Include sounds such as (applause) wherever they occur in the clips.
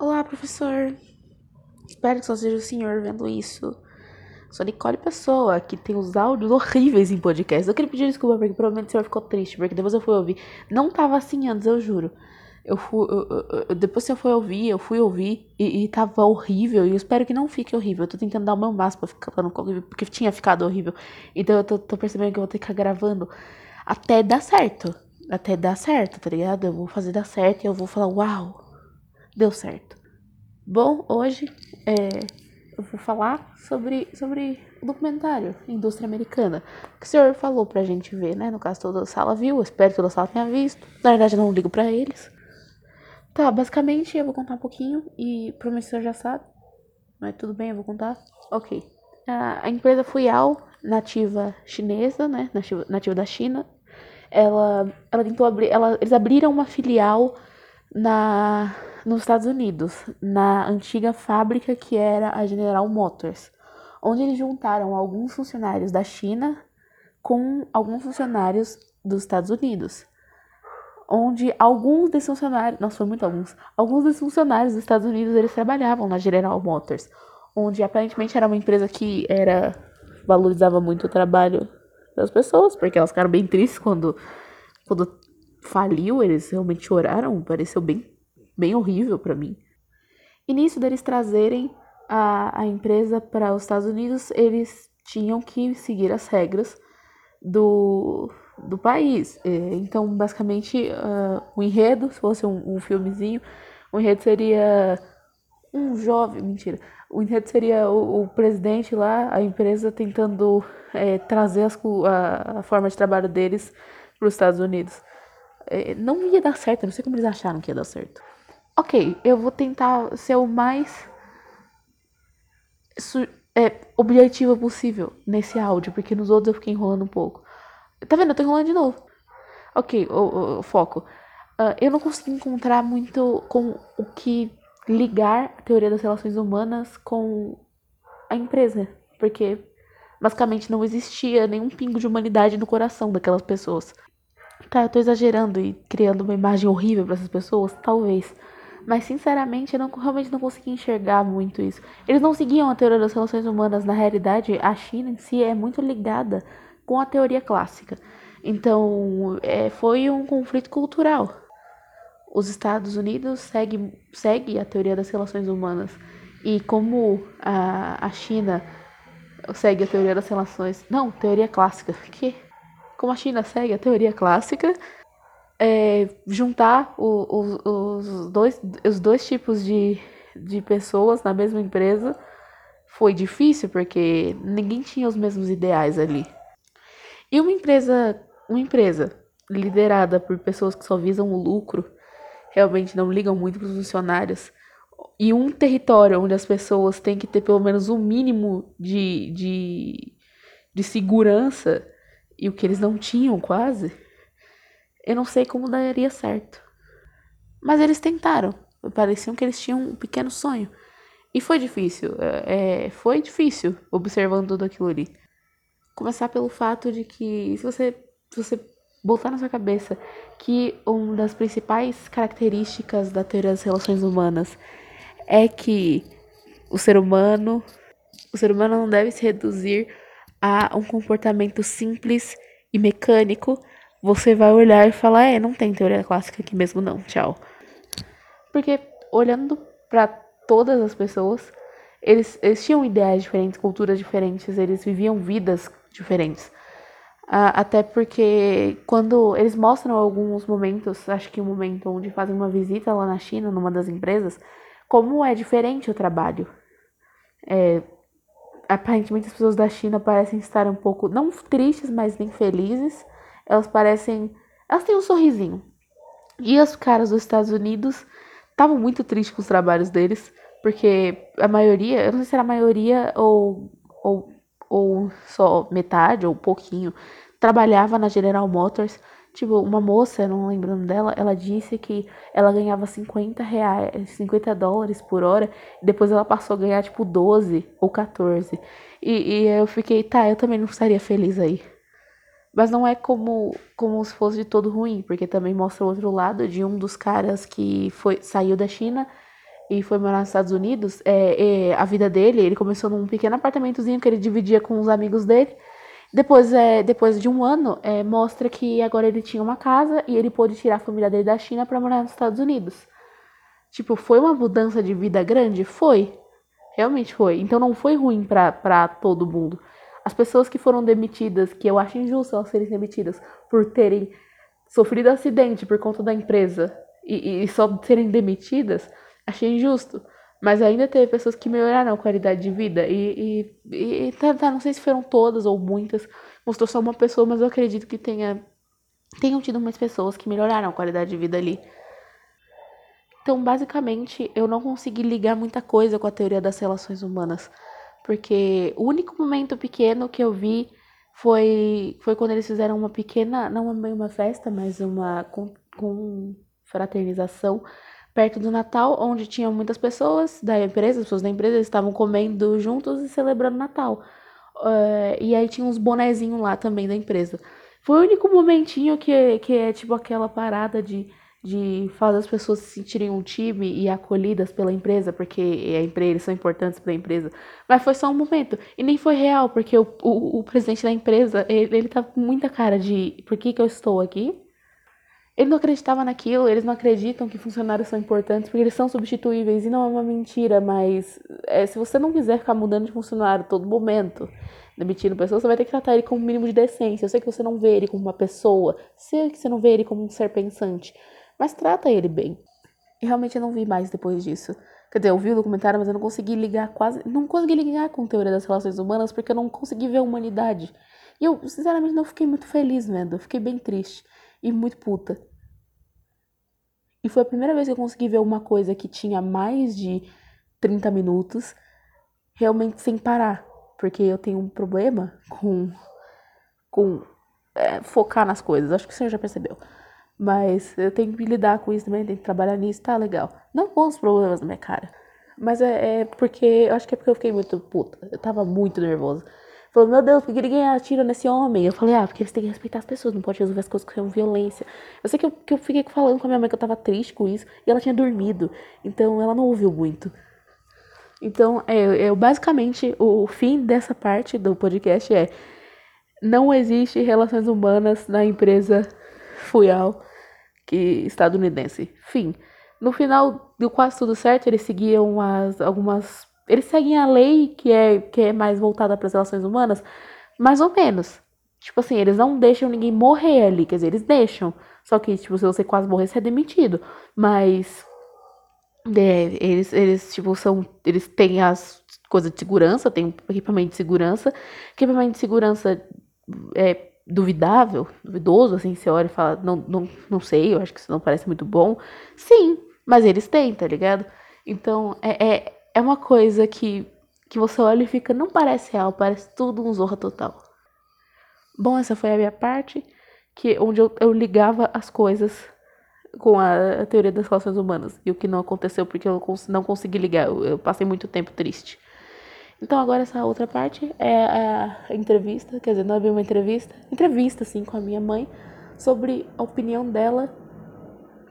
Olá, professor. Espero que só seja o senhor vendo isso. Sou Nicole Pessoa, que tem os áudios horríveis em podcast. Eu queria pedir desculpa porque provavelmente o senhor ficou triste, porque depois eu fui ouvir. Não tava assim antes, eu juro. Eu fui, eu, eu, depois que eu fui ouvir, eu fui ouvir e, e tava horrível. E eu espero que não fique horrível. Eu tô tentando dar o meu máximo pra ficar horrível, porque tinha ficado horrível. Então eu tô, tô percebendo que eu vou ter que ficar gravando até dar certo. Até dar certo, tá ligado? Eu vou fazer dar certo e eu vou falar, uau, deu certo. Bom, hoje é, eu vou falar sobre, sobre o documentário Indústria Americana, que o senhor falou pra gente ver, né? No caso, toda a sala viu, espero que toda a sala tenha visto. Na verdade, eu não ligo pra eles. Tá, basicamente eu vou contar um pouquinho e provavelmente o senhor já sabe, mas tudo bem, eu vou contar. Ok. A, a empresa Fuyao, nativa chinesa, né? Nativa, nativa da China, ela, ela tentou abrir, ela, eles abriram uma filial na nos Estados Unidos, na antiga fábrica que era a General Motors, onde eles juntaram alguns funcionários da China com alguns funcionários dos Estados Unidos. Onde alguns desses funcionários, nossa, foi muito alguns, alguns desses funcionários dos Estados Unidos, eles trabalhavam na General Motors, onde aparentemente era uma empresa que era valorizava muito o trabalho das pessoas, porque elas ficaram bem tristes quando quando faliu, eles realmente choraram, pareceu bem bem horrível para mim. E nisso deles trazerem a, a empresa para os Estados Unidos, eles tinham que seguir as regras do, do país. Então, basicamente, uh, o enredo, se fosse um, um filmezinho, o enredo seria um jovem, mentira. O enredo seria o, o presidente lá, a empresa tentando é, trazer as, a, a, forma de trabalho deles para os Estados Unidos. É, não ia dar certo, não sei como eles acharam que ia dar certo. Ok, eu vou tentar ser o mais é, objetiva possível nesse áudio, porque nos outros eu fiquei enrolando um pouco. Tá vendo? Eu tô enrolando de novo. Ok, o, foco. Uh, eu não consegui encontrar muito com o que ligar a teoria das relações humanas com a empresa, porque basicamente não existia nenhum pingo de humanidade no coração daquelas pessoas. Tá, eu tô exagerando e criando uma imagem horrível para essas pessoas, talvez. Mas sinceramente, eu não, realmente não consegui enxergar muito isso. Eles não seguiam a teoria das relações humanas. Na realidade, a China em si é muito ligada com a teoria clássica. Então, é, foi um conflito cultural. Os Estados Unidos seguem segue a teoria das relações humanas. E como a, a China segue a teoria das relações. Não, teoria clássica. (laughs) Que? Como a China segue a teoria clássica, é, juntar o, o, os, dois, os dois tipos de, de pessoas na mesma empresa foi difícil porque ninguém tinha os mesmos ideais ali. E uma empresa, uma empresa liderada por pessoas que só visam o lucro, realmente não ligam muito para os funcionários, e um território onde as pessoas têm que ter pelo menos um mínimo de, de, de segurança, e o que eles não tinham quase, eu não sei como daria certo. Mas eles tentaram. Pareciam que eles tinham um pequeno sonho. E foi difícil. É, é, foi difícil observando tudo aquilo ali. Começar pelo fato de que se você, se você botar na sua cabeça que uma das principais características da teoria das relações humanas é que o ser humano, o ser humano não deve se reduzir a um comportamento simples e mecânico você vai olhar e falar: é, não tem teoria clássica aqui mesmo, não, tchau. Porque olhando para todas as pessoas, eles, eles tinham ideais diferentes, culturas diferentes, eles viviam vidas diferentes. Até porque quando eles mostram alguns momentos, acho que um momento onde fazem uma visita lá na China, numa das empresas, como é diferente o trabalho. É, aparentemente as pessoas da China parecem estar um pouco, não tristes, mas nem felizes elas parecem. Elas têm um sorrisinho. E os caras dos Estados Unidos estavam muito tristes com os trabalhos deles, porque a maioria, eu não sei se era a maioria ou, ou, ou só metade ou pouquinho, trabalhava na General Motors. Tipo, uma moça, não lembrando dela, ela disse que ela ganhava 50 reais, 50 dólares por hora, e depois ela passou a ganhar tipo 12 ou 14. E, e eu fiquei, tá, eu também não estaria feliz aí. Mas não é como, como se fosse de todo ruim, porque também mostra o outro lado de um dos caras que foi, saiu da China e foi morar nos Estados Unidos, é, é, a vida dele, ele começou num pequeno apartamentozinho que ele dividia com os amigos dele. Depois, é, depois de um ano, é, mostra que agora ele tinha uma casa e ele pôde tirar a família dele da China para morar nos Estados Unidos. Tipo, foi uma mudança de vida grande? Foi. Realmente foi. Então não foi ruim para todo mundo. As pessoas que foram demitidas, que eu acho injusto elas serem demitidas por terem sofrido acidente por conta da empresa e, e só serem demitidas, achei injusto. Mas ainda teve pessoas que melhoraram a qualidade de vida. E, e, e tá, tá, não sei se foram todas ou muitas. Mostrou só uma pessoa, mas eu acredito que tenha, tenham tido mais pessoas que melhoraram a qualidade de vida ali. Então, basicamente, eu não consegui ligar muita coisa com a teoria das relações humanas. Porque o único momento pequeno que eu vi foi, foi quando eles fizeram uma pequena, não uma festa, mas uma com, com fraternização perto do Natal, onde tinham muitas pessoas da empresa, as pessoas da empresa estavam comendo juntos e celebrando Natal. Uh, e aí tinha uns bonezinhos lá também da empresa. Foi o único momentinho que, que é tipo aquela parada de, de fazer as pessoas se sentirem um time e acolhidas pela empresa, porque a empresa, eles são importantes para a empresa. Mas foi só um momento. E nem foi real, porque o, o, o presidente da empresa, ele, ele tá com muita cara de por que, que eu estou aqui? Ele não acreditava naquilo, eles não acreditam que funcionários são importantes, porque eles são substituíveis, e não é uma mentira, mas é, se você não quiser ficar mudando de funcionário todo momento, demitindo pessoas, você vai ter que tratar ele com o um mínimo de decência. Eu sei que você não vê ele como uma pessoa, sei que você não vê ele como um ser pensante, mas trata ele bem. E realmente eu não vi mais depois disso. Quer dizer, eu vi o documentário, mas eu não consegui ligar quase. Não consegui ligar com teoria das relações humanas porque eu não consegui ver a humanidade. E eu, sinceramente, não fiquei muito feliz vendo. Eu fiquei bem triste e muito puta. E foi a primeira vez que eu consegui ver uma coisa que tinha mais de 30 minutos realmente sem parar. Porque eu tenho um problema com, com é, focar nas coisas. Acho que você já percebeu. Mas eu tenho que lidar com isso também, tenho que trabalhar nisso, tá legal. Não com os problemas na minha cara. Mas é, é porque. Eu acho que é porque eu fiquei muito puta. Eu tava muito nervosa. Falou, meu Deus, por que ninguém atira nesse homem? Eu falei, ah, porque eles têm que respeitar as pessoas, não pode resolver as coisas com violência. Eu sei que eu, que eu fiquei falando com a minha mãe que eu tava triste com isso, e ela tinha dormido, então ela não ouviu muito. Então, é, eu, basicamente, o fim dessa parte do podcast é: não existe relações humanas na empresa Fuyal que estadunidense. Fim. No final deu quase tudo certo, eles seguiam as, algumas eles seguem a lei que é, que é mais voltada para as relações humanas, mais ou menos. Tipo assim, eles não deixam ninguém morrer ali, quer dizer, eles deixam. Só que, tipo, se você quase morrer, você é demitido. Mas. É, eles, eles, tipo, são. Eles têm as coisas de segurança, tem equipamento de segurança. Equipamento de segurança é duvidável, duvidoso, assim, você olha e fala, não, não, não sei, eu acho que isso não parece muito bom. Sim, mas eles têm, tá ligado? Então, é, é é uma coisa que, que você olha e fica, não parece real, parece tudo um zorra total. Bom, essa foi a minha parte, que onde eu, eu ligava as coisas com a, a, teoria das relações humanas. E o que não aconteceu porque eu não consegui ligar, eu, eu passei muito tempo triste. Então agora essa outra parte é a entrevista, quer dizer, não é bem uma entrevista, entrevista sim com a minha mãe sobre a opinião dela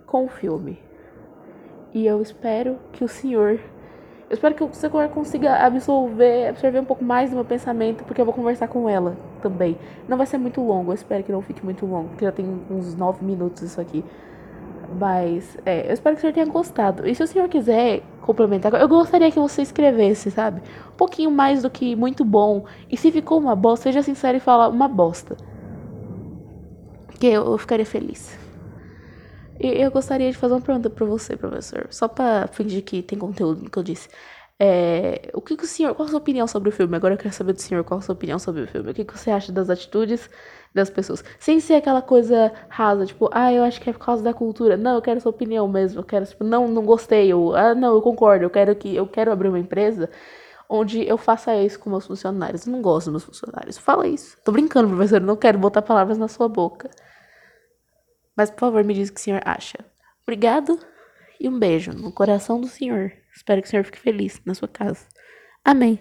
com o filme. E eu espero que o senhor eu espero que você consiga absorver, absorver um pouco mais do meu pensamento, porque eu vou conversar com ela também. Não vai ser muito longo, eu espero que não fique muito longo, porque já tem uns nove minutos isso aqui. Mas, é, eu espero que senhor tenha gostado. E se o senhor quiser complementar, eu gostaria que você escrevesse, sabe? Um pouquinho mais do que muito bom. E se ficou uma bosta, seja sincero e fala uma bosta. Que eu, eu ficaria feliz. E eu gostaria de fazer uma pergunta para você, professor, só para fingir que tem conteúdo no que eu disse. É, o que, que, o senhor, qual a sua opinião sobre o filme? Agora eu quero saber do senhor qual a sua opinião sobre o filme. O que, que você acha das atitudes das pessoas? Sem ser aquela coisa rasa, tipo, ah, eu acho que é por causa da cultura. Não, eu quero sua opinião mesmo. Eu quero, tipo, não, não gostei. Ou, ah, não, eu concordo. Eu quero que eu quero abrir uma empresa onde eu faça isso com meus funcionários. Eu não gosto dos meus funcionários. Fala isso. Tô brincando, professor. Eu não quero botar palavras na sua boca. Mas, por favor, me diz o que o senhor acha. Obrigado e um beijo no coração do senhor. Espero que o senhor fique feliz na sua casa. Amém.